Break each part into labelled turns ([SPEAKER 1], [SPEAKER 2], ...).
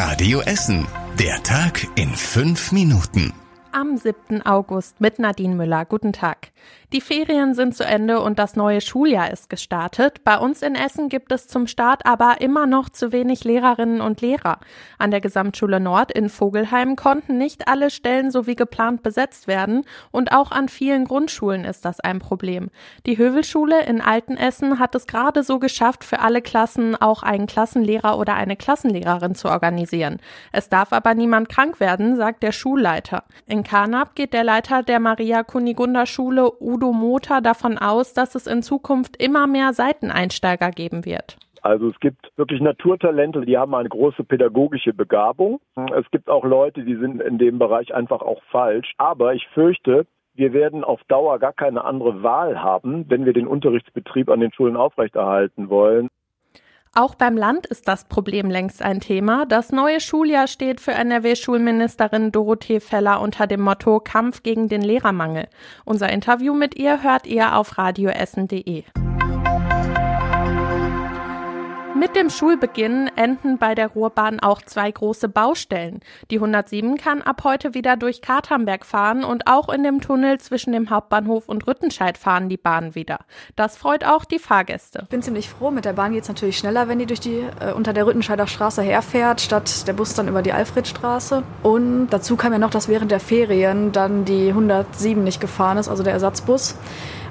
[SPEAKER 1] Radio Essen. Der Tag in fünf Minuten.
[SPEAKER 2] Am 7. August mit Nadine Müller. Guten Tag. Die Ferien sind zu Ende und das neue Schuljahr ist gestartet. Bei uns in Essen gibt es zum Start aber immer noch zu wenig Lehrerinnen und Lehrer. An der Gesamtschule Nord in Vogelheim konnten nicht alle Stellen so wie geplant besetzt werden und auch an vielen Grundschulen ist das ein Problem. Die Hövelschule in Altenessen hat es gerade so geschafft, für alle Klassen auch einen Klassenlehrer oder eine Klassenlehrerin zu organisieren. Es darf aber niemand krank werden, sagt der Schulleiter. In Karnap geht der Leiter der Maria Kunigunda Schule Udo Motor davon aus, dass es in Zukunft immer mehr Seiteneinsteiger geben wird.
[SPEAKER 3] Also es gibt wirklich Naturtalente, die haben eine große pädagogische Begabung. Es gibt auch Leute, die sind in dem Bereich einfach auch falsch. Aber ich fürchte, wir werden auf Dauer gar keine andere Wahl haben, wenn wir den Unterrichtsbetrieb an den Schulen aufrechterhalten wollen.
[SPEAKER 2] Auch beim Land ist das Problem längst ein Thema. Das neue Schuljahr steht für NRW-Schulministerin Dorothee Feller unter dem Motto Kampf gegen den Lehrermangel. Unser Interview mit ihr hört ihr auf radioessen.de. Mit dem Schulbeginn enden bei der Ruhrbahn auch zwei große Baustellen. Die 107 kann ab heute wieder durch Katernberg fahren und auch in dem Tunnel zwischen dem Hauptbahnhof und Rüttenscheid fahren die Bahnen wieder. Das freut auch die Fahrgäste.
[SPEAKER 4] Ich bin ziemlich froh. Mit der Bahn geht es natürlich schneller, wenn die durch die äh, unter der Rüttenscheider Straße herfährt, statt der Bus dann über die Alfredstraße. Und dazu kam ja noch, dass während der Ferien dann die 107 nicht gefahren ist, also der Ersatzbus.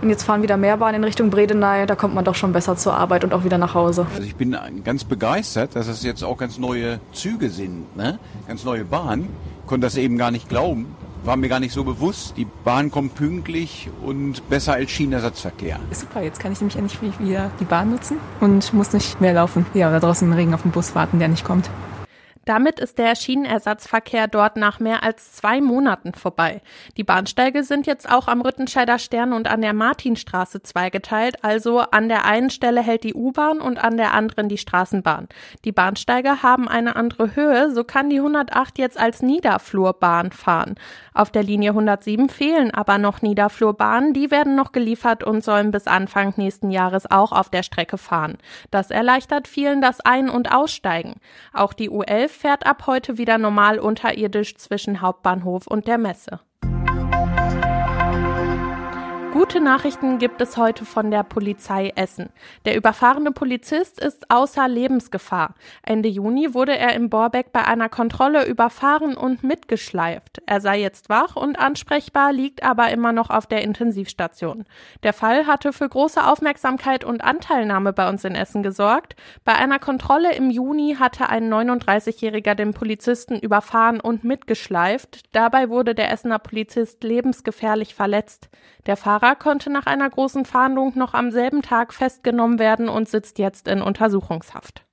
[SPEAKER 4] Und jetzt fahren wieder mehr Bahnen in Richtung Bredeney. Da kommt man doch schon besser zur Arbeit und auch wieder nach Hause.
[SPEAKER 5] Also ich bin ganz begeistert, dass es jetzt auch ganz neue Züge sind, ne? ganz neue Bahnen. Konnte das eben gar nicht glauben. War mir gar nicht so bewusst. Die Bahn kommt pünktlich und besser als Schienenersatzverkehr.
[SPEAKER 6] Super, jetzt kann ich nämlich endlich wieder die Bahn nutzen und muss nicht mehr laufen. Ja, oder draußen im Regen auf den Bus warten, der nicht kommt.
[SPEAKER 2] Damit ist der Schienenersatzverkehr dort nach mehr als zwei Monaten vorbei. Die Bahnsteige sind jetzt auch am Rüttenscheider Stern und an der Martinstraße zweigeteilt, also an der einen Stelle hält die U-Bahn und an der anderen die Straßenbahn. Die Bahnsteige haben eine andere Höhe, so kann die 108 jetzt als Niederflurbahn fahren. Auf der Linie 107 fehlen aber noch Niederflurbahnen, die werden noch geliefert und sollen bis Anfang nächsten Jahres auch auf der Strecke fahren. Das erleichtert vielen das Ein- und Aussteigen. Auch die U11 fährt ab heute wieder normal unterirdisch zwischen Hauptbahnhof und der Messe. Gute Nachrichten gibt es heute von der Polizei Essen. Der überfahrene Polizist ist außer Lebensgefahr. Ende Juni wurde er im Borbeck bei einer Kontrolle überfahren und mitgeschleift. Er sei jetzt wach und ansprechbar, liegt aber immer noch auf der Intensivstation. Der Fall hatte für große Aufmerksamkeit und Anteilnahme bei uns in Essen gesorgt. Bei einer Kontrolle im Juni hatte ein 39-Jähriger den Polizisten überfahren und mitgeschleift. Dabei wurde der Essener Polizist lebensgefährlich verletzt. Der Fahrer konnte nach einer großen Fahndung noch am selben Tag festgenommen werden und sitzt jetzt in Untersuchungshaft.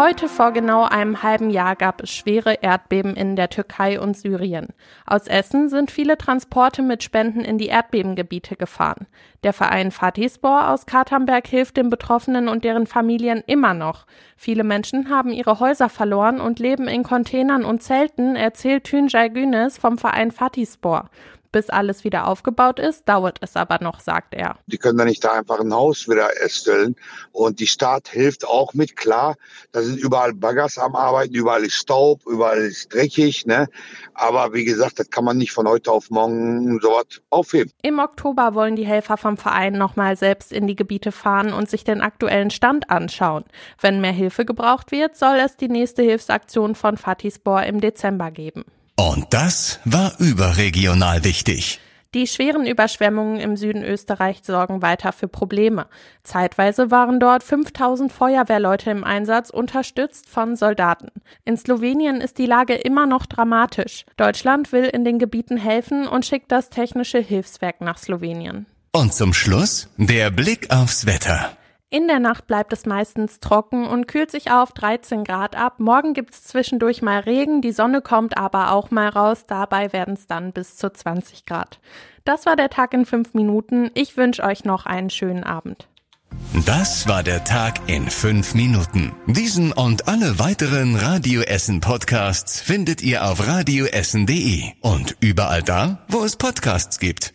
[SPEAKER 2] Heute vor genau einem halben Jahr gab es schwere Erdbeben in der Türkei und Syrien. Aus Essen sind viele Transporte mit Spenden in die Erdbebengebiete gefahren. Der Verein Fatihspor aus Katernberg hilft den Betroffenen und deren Familien immer noch. Viele Menschen haben ihre Häuser verloren und leben in Containern und Zelten, erzählt Tünjay Günes vom Verein Fatihspor. Bis alles wieder aufgebaut ist, dauert es aber noch, sagt er.
[SPEAKER 7] Die können da nicht da einfach ein Haus wieder erstellen. Und die Stadt hilft auch mit, klar. Da sind überall Baggers am Arbeiten, überall ist Staub, überall ist dreckig. Ne? Aber wie gesagt, das kann man nicht von heute auf morgen so was aufheben.
[SPEAKER 2] Im Oktober wollen die Helfer vom Verein nochmal selbst in die Gebiete fahren und sich den aktuellen Stand anschauen. Wenn mehr Hilfe gebraucht wird, soll es die nächste Hilfsaktion von Fatispor im Dezember geben.
[SPEAKER 1] Und das war überregional wichtig.
[SPEAKER 2] Die schweren Überschwemmungen im Süden Österreichs sorgen weiter für Probleme. Zeitweise waren dort 5000 Feuerwehrleute im Einsatz, unterstützt von Soldaten. In Slowenien ist die Lage immer noch dramatisch. Deutschland will in den Gebieten helfen und schickt das technische Hilfswerk nach Slowenien.
[SPEAKER 1] Und zum Schluss der Blick aufs Wetter.
[SPEAKER 2] In der Nacht bleibt es meistens trocken und kühlt sich auf 13 Grad ab. Morgen gibt's zwischendurch mal Regen, die Sonne kommt aber auch mal raus. Dabei werden es dann bis zu 20 Grad. Das war der Tag in fünf Minuten. Ich wünsche euch noch einen schönen Abend.
[SPEAKER 1] Das war der Tag in fünf Minuten. Diesen und alle weiteren Radio Essen Podcasts findet ihr auf radioessen.de und überall da, wo es Podcasts gibt.